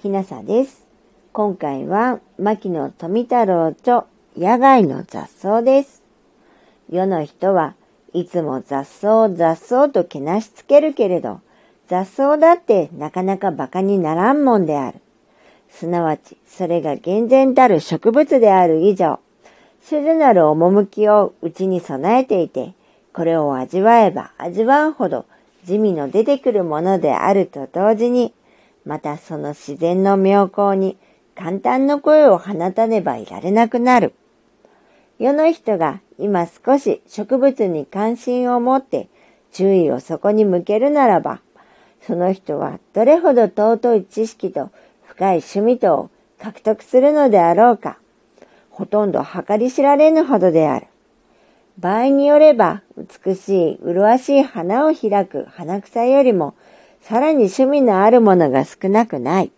きなさです。今回は、牧野富太郎著野外の雑草です。世の人はいつも雑草雑草とけなしつけるけれど、雑草だってなかなか馬鹿にならんもんである。すなわち、それが厳然たる植物である以上、主るなる趣をうちに備えていて、これを味わえば味わうほど地味の出てくるものであると同時に、またその自然の妙高に簡単の声を放たねばいられなくなる。世の人が今少し植物に関心を持って注意をそこに向けるならば、その人はどれほど尊い知識と深い趣味とを獲得するのであろうか。ほとんど計り知られぬほどである。場合によれば美しい麗しい花を開く花草よりもさらに趣味のあるものが少なくない。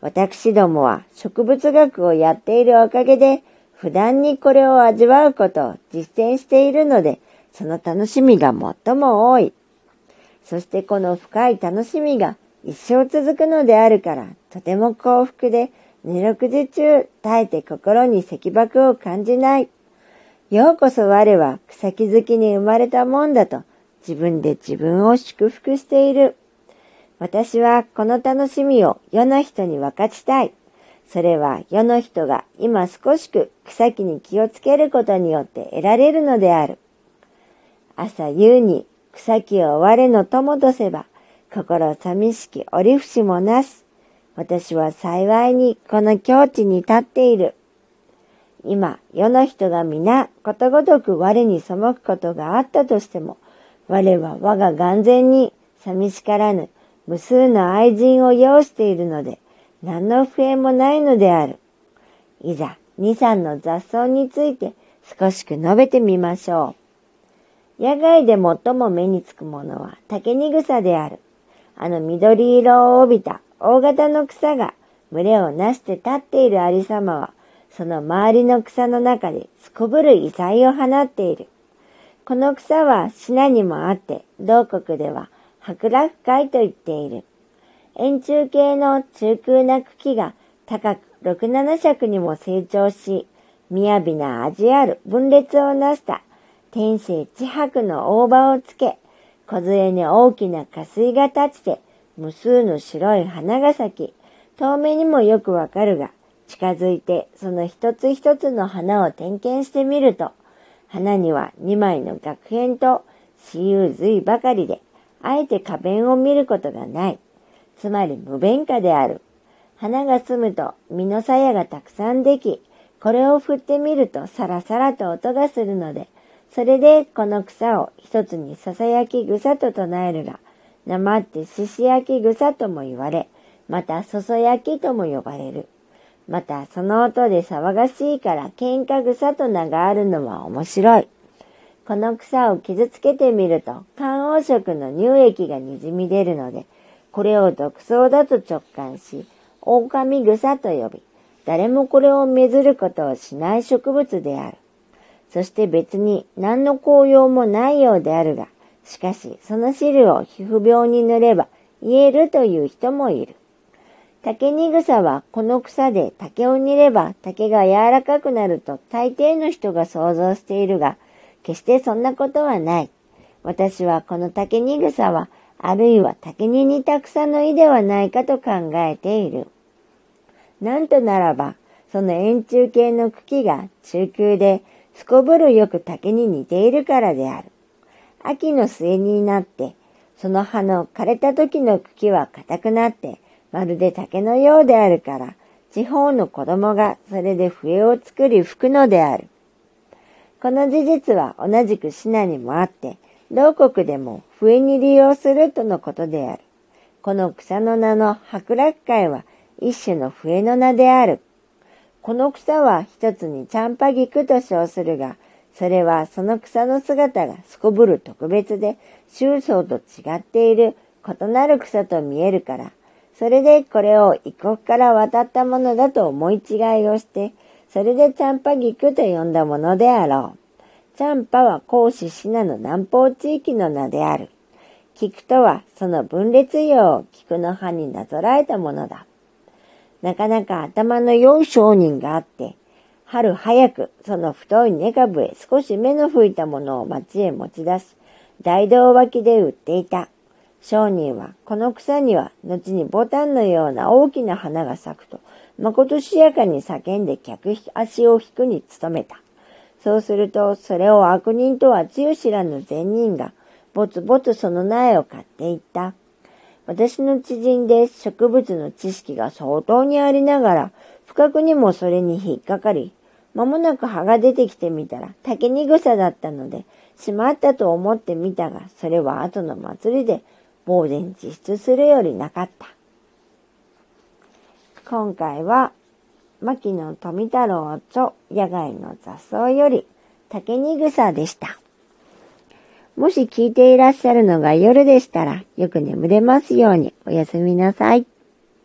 私どもは植物学をやっているおかげで、普段にこれを味わうことを実践しているので、その楽しみが最も多い。そしてこの深い楽しみが一生続くのであるから、とても幸福で、二六時中耐えて心に石爆を感じない。ようこそ我は草木好きに生まれたもんだと自分で自分を祝福している。私はこの楽しみを世の人に分かちたい。それは世の人が今少しく草木に気をつけることによって得られるのである。朝夕に草木を我の友とせば、心寂しき折り節もなす。私は幸いにこの境地に立っている。今、世の人が皆ことごとく我に背くことがあったとしても、我は我が眼前に寂しからぬ無数の愛人を要しているので、何の不縁もないのである。いざ、二三の雑草について少しく述べてみましょう。野外で最も目につくものは竹に草である。あの緑色を帯びた大型の草が群れをなして立っているありさまは、その周りの草の中ですこぶる異彩を放っている。この草は品にもあって、同国では白楽海と言っている。円柱形の中空な茎が高く六七尺にも成長し、雅な味ある分裂をなした天性地白の大葉をつけ、小杖に大きな花水が立ちて、無数の白い花が咲き、遠目にもよくわかるが、近づいてその一つ一つの花を点検してみると、花には2枚の学片と私有髄ばかりで、あえて花弁を見ることがない。つまり無弁化である。花が澄むと実の鞘がたくさんでき、これを振ってみるとサラサラと音がするので、それでこの草を一つに囁き草と唱えるが、生って獅子焼き草とも言われ、またそそ焼きとも呼ばれる。またその音で騒がしいから喧嘩草と名があるのは面白い。この草を傷つけてみると、肝黄色の乳液が滲み出るので、これを毒草だと直感し、狼草と呼び、誰もこれをめずることをしない植物である。そして別に何の効用もないようであるが、しかしその汁を皮膚病に塗れば癒えるという人もいる。竹に草はこの草で竹を煮れば竹が柔らかくなると大抵の人が想像しているが、決してそんなことはない。私はこの竹に草は、あるいは竹に似た草の意ではないかと考えている。なんとならば、その円柱形の茎が中空で、すこぶるよく竹に似ているからである。秋の末になって、その葉の枯れた時の茎は硬くなって、まるで竹のようであるから、地方の子供がそれで笛を作り吹くのである。この事実は同じくシナにもあって、同国でも笛に利用するとのことである。この草の名の白楽会は一種の笛の名である。この草は一つにチャンパギクと称するが、それはその草の姿がすこぶる特別で、周草と違っている異なる草と見えるから、それでこれを異国から渡ったものだと思い違いをして、それでチャンパ菊と呼んだものであろう。チャンパは孔子シナの南方地域の名である。菊とはその分裂葉を菊の葉になぞらえたものだ。なかなか頭の良い商人があって、春早くその太い根株へ少し目の吹いたものを町へ持ち出し、大道脇で売っていた。商人はこの草には後にボタンのような大きな花が咲くと、まことしやかに叫んで客足を引くに努めた。そうすると、それを悪人とはつゆ知らぬ善人が、ぼつぼつその苗を買っていった。私の知人で植物の知識が相当にありながら、不覚にもそれに引っかかり、間もなく葉が出てきてみたら、竹に草だったので、しまったと思ってみたが、それは後の祭りで、呆然自失するよりなかった。今回は、牧野富太郎著野外の雑草より竹に草でした。もし聞いていらっしゃるのが夜でしたら、よく眠れますようにおやすみなさい。